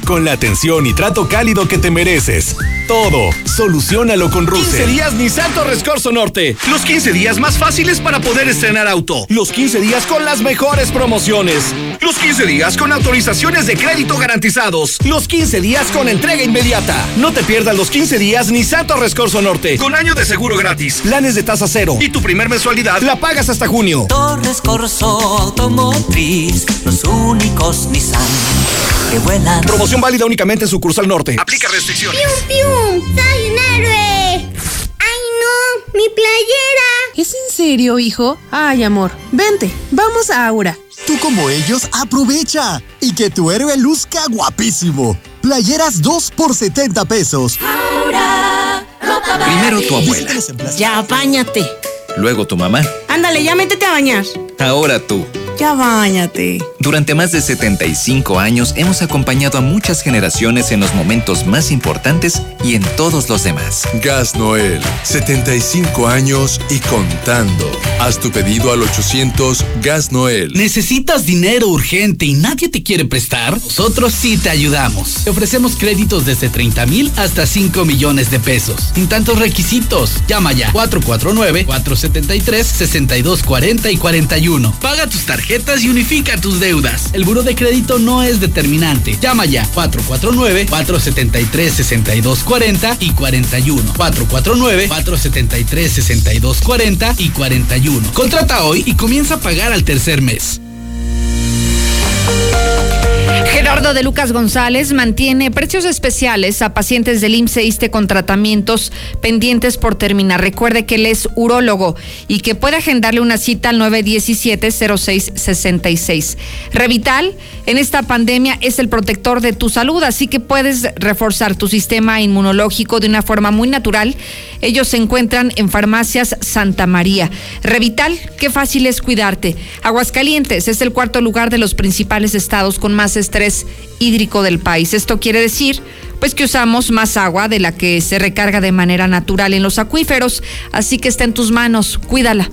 Con la atención y trato cálido que te mereces. Todo, solucionalo con Russell.
15 días Nissan Torres Corso Norte. Los 15 días más fáciles para poder estrenar auto. Los 15 días con las mejores promociones. Los 15 días con autorizaciones de crédito garantizados. Los 15 días con entrega inmediata. No te pierdas los 15 días Nissan Torres Corso Norte. Con año de seguro gratis. Planes de tasa cero. Y tu primer mensualidad la pagas hasta junio.
Torres Corso Automotriz, los únicos Nissan que vuelan.
Promoción válida únicamente en sucursal norte. Aplica restricciones.
¡Pium, pium! ¡Soy un héroe! ¡Ay, no! ¡Mi playera!
¿Es en serio, hijo? Ay, amor. Vente, vamos a Aura.
Tú como ellos, aprovecha y que tu héroe luzca guapísimo. Playeras 2 por 70 pesos.
Aura,
Primero tu abuela.
Ya, bañate.
Luego tu mamá.
Ándale, ya métete a bañar.
Ahora tú.
Ya bañate.
Durante más de 75 años hemos acompañado a muchas generaciones en los momentos más importantes y en todos los demás.
Gas Noel, 75 años y contando. Haz tu pedido al 800 Gas Noel.
¿Necesitas dinero urgente y nadie te quiere prestar? Nosotros sí te ayudamos. Te ofrecemos créditos desde 30 mil hasta 5 millones de pesos. Sin tantos requisitos. Llama ya 449-473-6240 y 41. Paga tus tarjetas y unifica tus deudas. El buro de crédito no es determinante. Llama ya 449-473-6240 y 41. 449-473-6240 y 41. Contrata hoy y comienza a pagar al tercer mes.
Gerardo de Lucas González mantiene precios especiales a pacientes del IMSS e con tratamientos pendientes por terminar. Recuerde que él es urólogo y que puede agendarle una cita al 917-0666. Revital, en esta pandemia es el protector de tu salud, así que puedes reforzar tu sistema inmunológico de una forma muy natural. Ellos se encuentran en Farmacias Santa María. Revital, qué fácil es cuidarte. Aguascalientes es el cuarto lugar de los principales estados con más estrés hídrico del país. Esto quiere decir pues que usamos más agua de la que se recarga de manera natural en los acuíferos, así que está en tus manos, cuídala.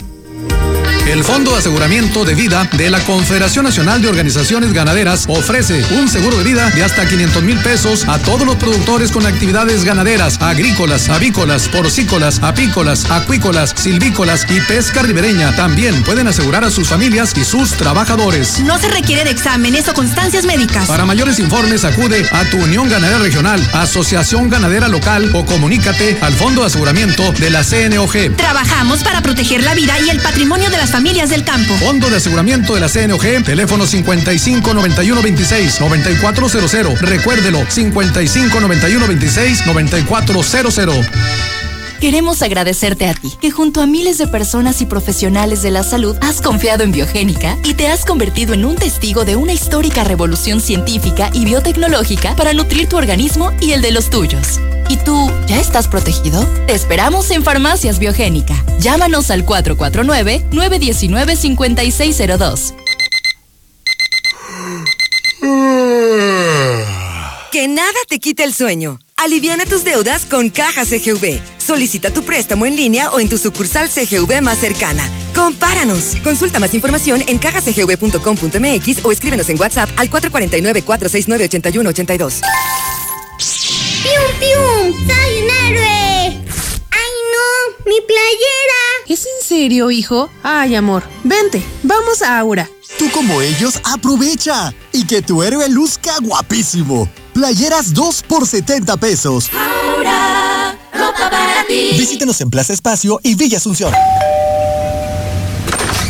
El Fondo de Aseguramiento de Vida de la Confederación Nacional de Organizaciones Ganaderas ofrece un seguro de vida de hasta 500 mil pesos a todos los productores con actividades ganaderas, agrícolas, avícolas, porcícolas, apícolas, acuícolas, silvícolas y pesca ribereña. También pueden asegurar a sus familias y sus trabajadores.
No se requiere de exámenes o constancias médicas.
Para mayores informes acude a tu Unión Ganadera Regional, Asociación Ganadera Local o comunícate al Fondo de Aseguramiento de la CNOG.
Trabajamos para proteger la vida y el patrimonio de las familias del campo.
Fondo de Aseguramiento de la CNOG, teléfono 55 91 26 9400. Recuérdelo, 55 91 26 9400.
Queremos agradecerte a ti, que junto a miles de personas y profesionales de la salud has confiado en Biogénica y te has convertido en un testigo de una histórica revolución científica y biotecnológica para nutrir tu organismo y el de los tuyos. ¿Y tú ya estás protegido? Te esperamos en Farmacias Biogénica. Llámanos al 449-919-5602.
Que nada te quite el sueño. Aliviana tus deudas con Caja CGV. Solicita tu préstamo en línea o en tu sucursal CGV más cercana. Compáranos. Consulta más información en cajacgv.com.mx o escríbenos en WhatsApp al 449-469-8182.
¡Pium, pium! ¡Soy un héroe! ¡Ay, no! ¡Mi playera!
¿Es en serio, hijo? Ay, amor. Vente, vamos a Aura.
Tú como ellos, aprovecha y que tu héroe luzca guapísimo. Playeras 2 por 70 pesos.
Aura, ropa para ti.
Visítenos en Plaza Espacio y Villa Asunción.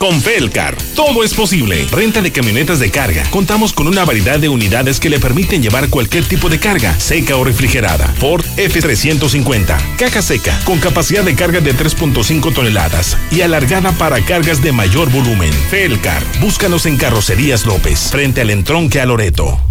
Con Felcar, todo es posible. Renta de camionetas de carga. Contamos con una variedad de unidades que le permiten llevar cualquier tipo de carga, seca o refrigerada. Ford F350, caja seca, con capacidad de carga de 3.5 toneladas y alargada para cargas de mayor volumen. Felcar, búscanos en Carrocerías López, frente al entronque a Loreto.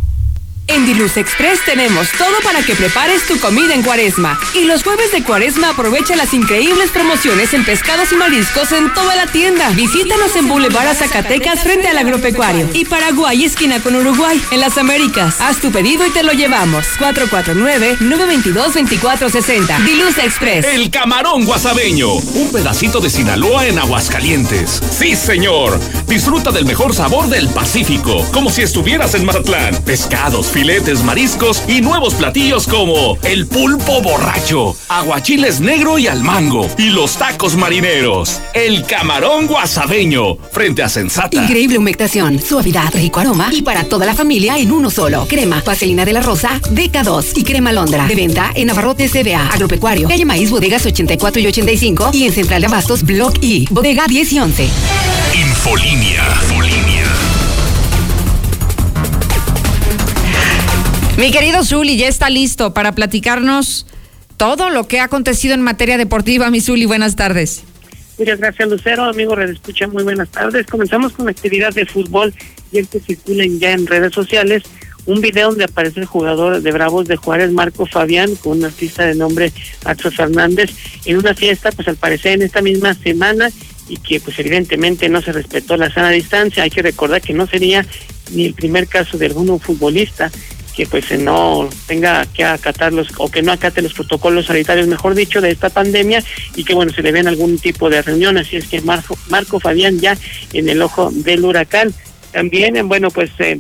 En Diluz Express tenemos todo para que prepares tu comida en cuaresma. Y los jueves de cuaresma aprovecha las increíbles promociones en pescados y mariscos en toda la tienda. Visítanos en Boulevard Zacatecas frente al agropecuario. Y Paraguay, esquina con Uruguay, en las Américas. Haz tu pedido y te lo llevamos. 449-922-2460. Diluz Express.
El camarón guasabeño. Un pedacito de Sinaloa en Aguascalientes. Sí, señor. Disfruta del mejor sabor del Pacífico. Como si estuvieras en Mazatlán. Pescados, filetes, mariscos y nuevos platillos como el pulpo borracho, aguachiles negro y al mango y los tacos marineros. El camarón guasabeño frente a Sensata.
Increíble humectación, suavidad, rico aroma y para toda la familia en uno solo. Crema, vaselina de la rosa, DK2 y crema Londra. De venta en Abarrote CBA, Agropecuario, Calle Maíz, Bodegas 84 y 85 y en Central de Abastos, Block I, Bodega 10 y 11.
Infolínea.
Mi querido Zuli, ya está listo para platicarnos todo lo que ha acontecido en materia deportiva. Mi Zuli, buenas tardes.
Muchas gracias, Lucero. Amigo Red Escucha, muy buenas tardes. Comenzamos con la actividad de fútbol y el que circulan ya en redes sociales un video donde aparece el jugador de Bravos de Juárez, Marco Fabián, con un artista de nombre Axel Fernández, en una fiesta, pues al parecer en esta misma semana, y que pues evidentemente no se respetó la sana distancia. Hay que recordar que no sería ni el primer caso de algún futbolista que pues no tenga que acatar los o que no acate los protocolos sanitarios, mejor dicho, de esta pandemia y que bueno, se le ven algún tipo de reunión, así es que Marco, Marco Fabián ya en el ojo del huracán. También, bueno, pues eh,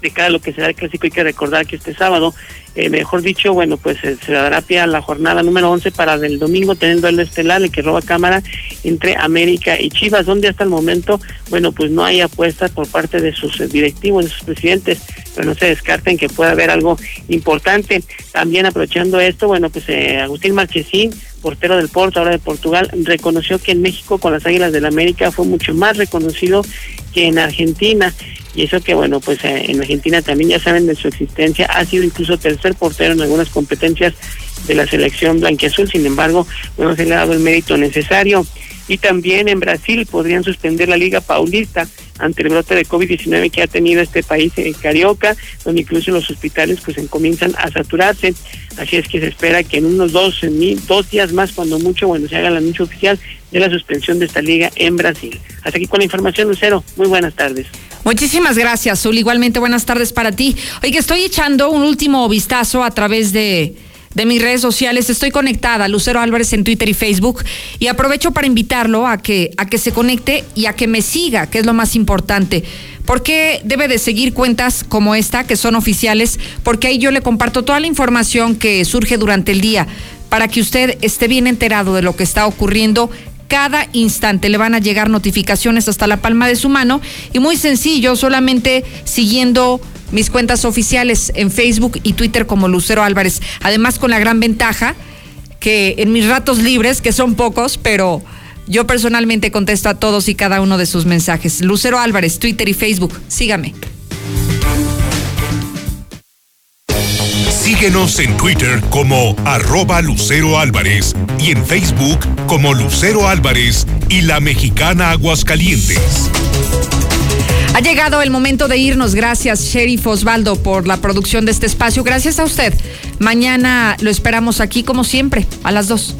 de cada lo que será el clásico hay que recordar que este sábado, eh, mejor dicho, bueno, pues eh, se dará pie a la jornada número 11 para el domingo teniendo el estelar, el que roba cámara entre América y Chivas, donde hasta el momento, bueno, pues no hay apuestas por parte de sus directivos, de sus presidentes, pero no se descarten que pueda haber algo importante. También aprovechando esto, bueno, pues eh, Agustín Marchesín portero del Porto, ahora de Portugal, reconoció que en México con las Águilas del la América fue mucho más reconocido que en Argentina. Y eso que bueno pues eh, en Argentina también ya saben de su existencia. Ha sido incluso tercer portero en algunas competencias de la selección blanquiazul. Sin embargo no se le ha dado el mérito necesario. Y también en Brasil podrían suspender la Liga Paulista ante el brote de COVID-19 que ha tenido este país en Carioca, donde incluso los hospitales pues comienzan a saturarse. Así es que se espera que en unos dos, dos días más, cuando mucho, bueno, se haga la anuncio oficial de la suspensión de esta liga en Brasil. Hasta aquí con la información, Lucero. Muy buenas tardes.
Muchísimas gracias, Zul. Igualmente buenas tardes para ti. Oye, estoy echando un último vistazo a través de de mis redes sociales. Estoy conectada, Lucero Álvarez en Twitter y Facebook, y aprovecho para invitarlo a que, a que se conecte y a que me siga, que es lo más importante. porque debe de seguir cuentas como esta, que son oficiales? Porque ahí yo le comparto toda la información que surge durante el día para que usted esté bien enterado de lo que está ocurriendo cada instante. Le van a llegar notificaciones hasta la palma de su mano y muy sencillo, solamente siguiendo mis cuentas oficiales en Facebook y Twitter como Lucero Álvarez. Además con la gran ventaja que en mis ratos libres, que son pocos, pero yo personalmente contesto a todos y cada uno de sus mensajes. Lucero Álvarez, Twitter y Facebook. Sígame.
Síguenos en Twitter como arroba Lucero Álvarez y en Facebook como Lucero Álvarez y la mexicana Aguascalientes.
Ha llegado el momento de irnos. Gracias, Sheriff Osvaldo, por la producción de este espacio. Gracias a usted. Mañana lo esperamos aquí, como siempre, a las dos.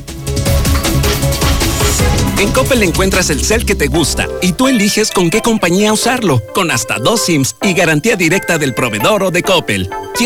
En Coppel encuentras el cel que te gusta y tú eliges con qué compañía usarlo, con hasta dos SIMs y garantía directa del proveedor o de Coppel.